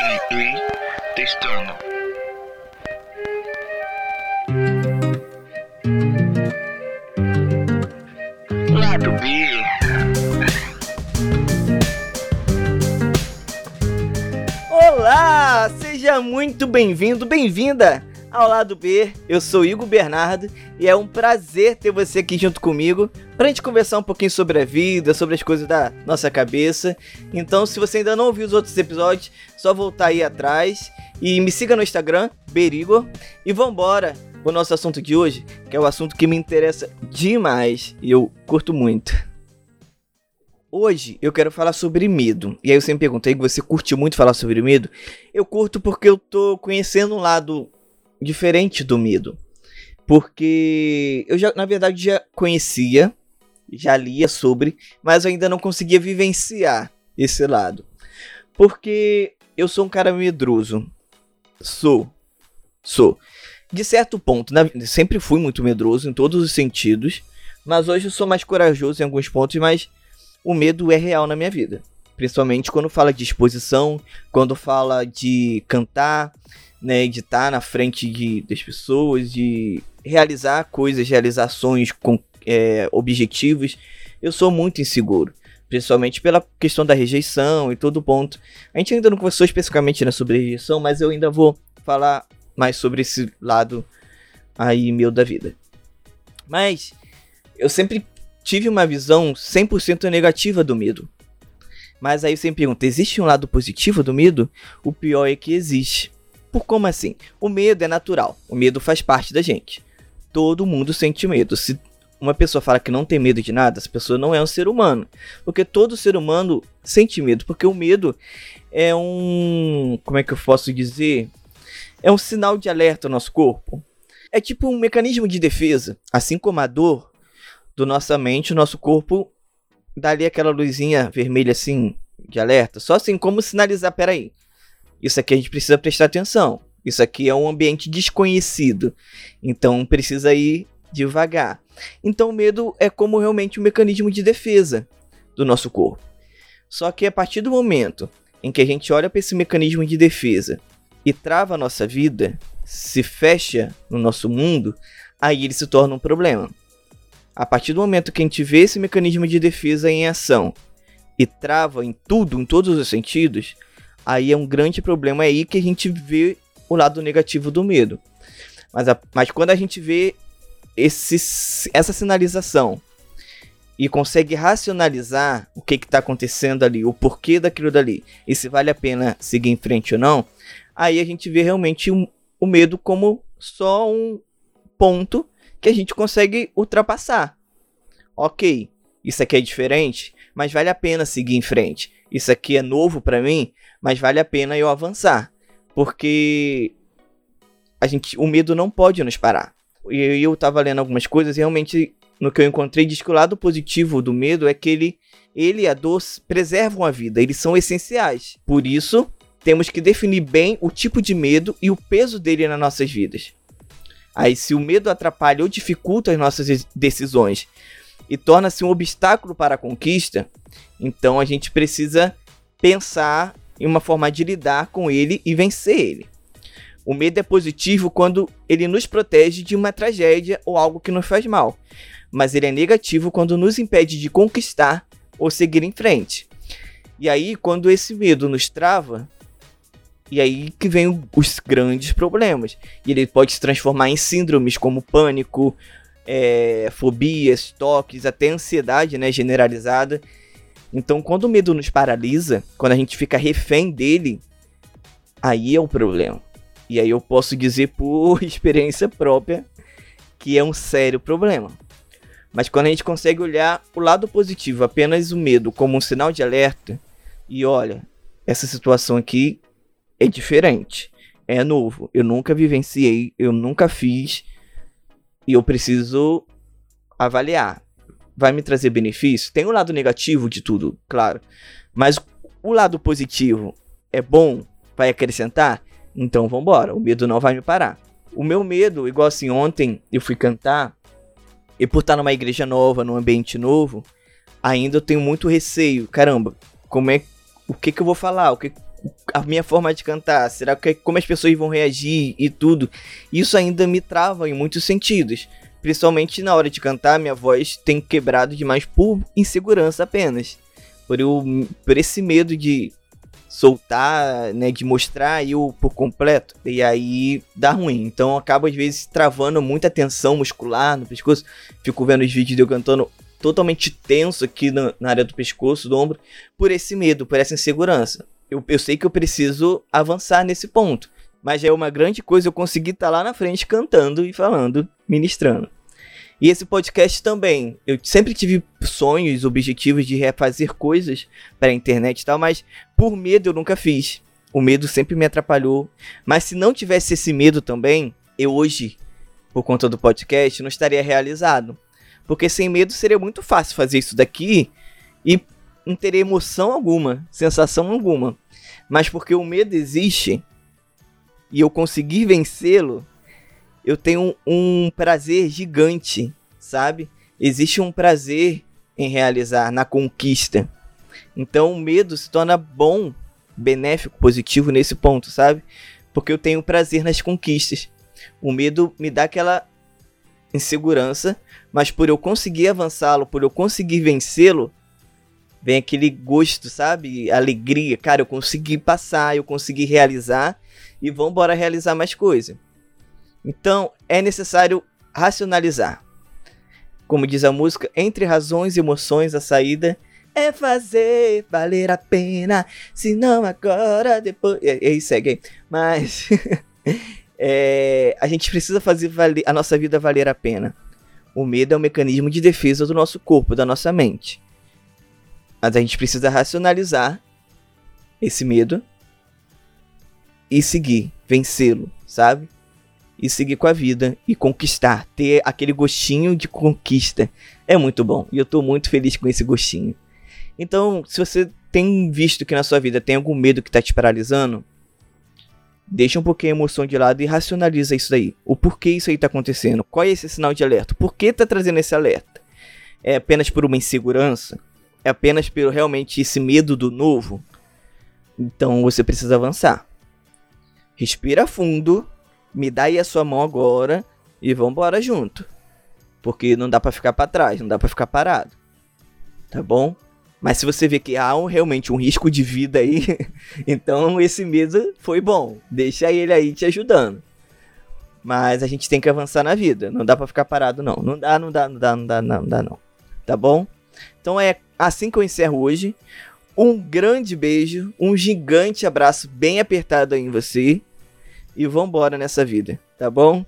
Um, dois, testando. Lado B. Olá, seja muito bem-vindo, bem-vinda ao lado B. Eu sou Igor Bernardo e é um prazer ter você aqui junto comigo pra gente conversar um pouquinho sobre a vida, sobre as coisas da nossa cabeça. Então, se você ainda não ouviu os outros episódios, só voltar aí atrás e me siga no Instagram, Berigo, e vambora o nosso assunto de hoje, que é o assunto que me interessa demais e eu curto muito. Hoje eu quero falar sobre medo. E aí você me pergunta, aí você curte muito falar sobre medo? Eu curto porque eu tô conhecendo um lado diferente do medo. Porque eu já, na verdade, já conhecia, já lia sobre, mas ainda não conseguia vivenciar esse lado. Porque eu sou um cara medroso. Sou. Sou. De certo ponto, na, sempre fui muito medroso em todos os sentidos, mas hoje eu sou mais corajoso em alguns pontos, mas o medo é real na minha vida. Principalmente quando fala de exposição, quando fala de cantar, né, de estar na frente de, das pessoas, de realizar coisas, realizações com é, objetivos. Eu sou muito inseguro. Principalmente pela questão da rejeição e todo ponto. A gente ainda não conversou especificamente né, sobre rejeição, mas eu ainda vou falar mais sobre esse lado aí meu da vida. Mas eu sempre tive uma visão 100% negativa do medo. Mas aí você me pergunta, existe um lado positivo do medo? O pior é que existe. Por como assim? O medo é natural. O medo faz parte da gente. Todo mundo sente medo. Se uma pessoa fala que não tem medo de nada, essa pessoa não é um ser humano. Porque todo ser humano sente medo. Porque o medo é um. Como é que eu posso dizer? É um sinal de alerta no nosso corpo. É tipo um mecanismo de defesa. Assim como a dor do nossa mente, o nosso corpo dá ali aquela luzinha vermelha assim de alerta. Só assim como sinalizar, peraí. Isso aqui a gente precisa prestar atenção. Isso aqui é um ambiente desconhecido. Então precisa ir devagar. Então o medo é como realmente um mecanismo de defesa do nosso corpo. Só que a partir do momento em que a gente olha para esse mecanismo de defesa e trava a nossa vida, se fecha no nosso mundo, aí ele se torna um problema. A partir do momento que a gente vê esse mecanismo de defesa em ação e trava em tudo, em todos os sentidos, aí é um grande problema aí que a gente vê o lado negativo do medo. Mas, a, mas quando a gente vê esse, essa sinalização e consegue racionalizar o que está acontecendo ali, o porquê daquilo dali, e se vale a pena seguir em frente ou não, aí a gente vê realmente um, o medo como só um ponto que a gente consegue ultrapassar. Ok, isso aqui é diferente, mas vale a pena seguir em frente. Isso aqui é novo para mim, mas vale a pena eu avançar, porque a gente, o medo não pode nos parar. E eu, eu tava lendo algumas coisas e realmente no que eu encontrei diz que o lado positivo do medo é que ele, ele e a dor preservam a vida, eles são essenciais. Por isso, temos que definir bem o tipo de medo e o peso dele nas nossas vidas. Aí, se o medo atrapalha ou dificulta as nossas decisões e torna-se um obstáculo para a conquista, então a gente precisa pensar em uma forma de lidar com ele e vencer ele. O medo é positivo quando ele nos protege de uma tragédia ou algo que nos faz mal, mas ele é negativo quando nos impede de conquistar ou seguir em frente. E aí, quando esse medo nos trava, e aí que vem os grandes problemas. E ele pode se transformar em síndromes como pânico, é, fobias, toques, até ansiedade né, generalizada. Então, quando o medo nos paralisa, quando a gente fica refém dele, aí é o problema. E aí eu posso dizer por experiência própria que é um sério problema. Mas quando a gente consegue olhar o lado positivo, apenas o medo como um sinal de alerta, e olha, essa situação aqui é diferente, é novo, eu nunca vivenciei, eu nunca fiz, e eu preciso avaliar vai me trazer benefício? Tem o um lado negativo de tudo, claro. Mas o lado positivo é bom? Vai acrescentar? Então vambora, o medo não vai me parar. O meu medo, igual assim, ontem eu fui cantar, e por estar numa igreja nova, num ambiente novo, ainda eu tenho muito receio. Caramba, como é. O que que eu vou falar? O que, a minha forma de cantar? Será que como as pessoas vão reagir e tudo? Isso ainda me trava em muitos sentidos. Principalmente na hora de cantar, minha voz tem quebrado demais por insegurança apenas. Por, eu, por esse medo de soltar, né, de mostrar eu por completo, e aí dá ruim. Então eu acabo às vezes travando muita tensão muscular no pescoço. Fico vendo os vídeos de eu cantando totalmente tenso aqui na, na área do pescoço, do ombro, por esse medo, por essa insegurança. Eu, eu sei que eu preciso avançar nesse ponto. Mas já é uma grande coisa eu conseguir estar tá lá na frente cantando e falando, ministrando. E esse podcast também, eu sempre tive sonhos, objetivos de refazer coisas para a internet e tal, mas por medo eu nunca fiz. O medo sempre me atrapalhou. Mas se não tivesse esse medo também, eu hoje, por conta do podcast, não estaria realizado. Porque sem medo seria muito fácil fazer isso daqui e não teria emoção alguma, sensação alguma. Mas porque o medo existe e eu conseguir vencê-lo, eu tenho um, prazer gigante, sabe? Existe um prazer em realizar, na conquista. Então o medo se torna bom, benéfico, positivo nesse ponto, sabe? Porque eu tenho prazer nas conquistas. O medo me dá aquela insegurança, mas por eu conseguir avançá-lo, por eu conseguir vencê-lo, vem aquele gosto, sabe? Alegria. Cara, eu consegui passar, eu consegui realizar e vamos embora realizar mais coisa. Então, é necessário racionalizar. Como diz a música, entre razões e emoções, a saída é fazer valer a pena. Se não agora, depois. E aí segue. Mas. é, a gente precisa fazer valer, a nossa vida valer a pena. O medo é um mecanismo de defesa do nosso corpo, da nossa mente. Mas a gente precisa racionalizar esse medo e seguir, vencê-lo, sabe? E seguir com a vida e conquistar, ter aquele gostinho de conquista. É muito bom e eu tô muito feliz com esse gostinho. Então, se você tem visto que na sua vida tem algum medo que tá te paralisando, deixa um pouquinho a emoção de lado e racionaliza isso daí. O porquê isso aí tá acontecendo? Qual é esse sinal de alerta? Por que tá trazendo esse alerta? É apenas por uma insegurança? É apenas por realmente esse medo do novo? Então você precisa avançar respira fundo, me dá aí a sua mão agora e vambora junto. Porque não dá para ficar para trás, não dá para ficar parado. Tá bom? Mas se você vê que há um, realmente um risco de vida aí, então esse medo foi bom. Deixa ele aí te ajudando. Mas a gente tem que avançar na vida. Não dá para ficar parado, não. Não dá, não dá, não dá, não dá, não, dá, não. Tá bom? Então é assim que eu encerro hoje. Um grande beijo, um gigante abraço bem apertado aí em você e vambora nessa vida, tá bom?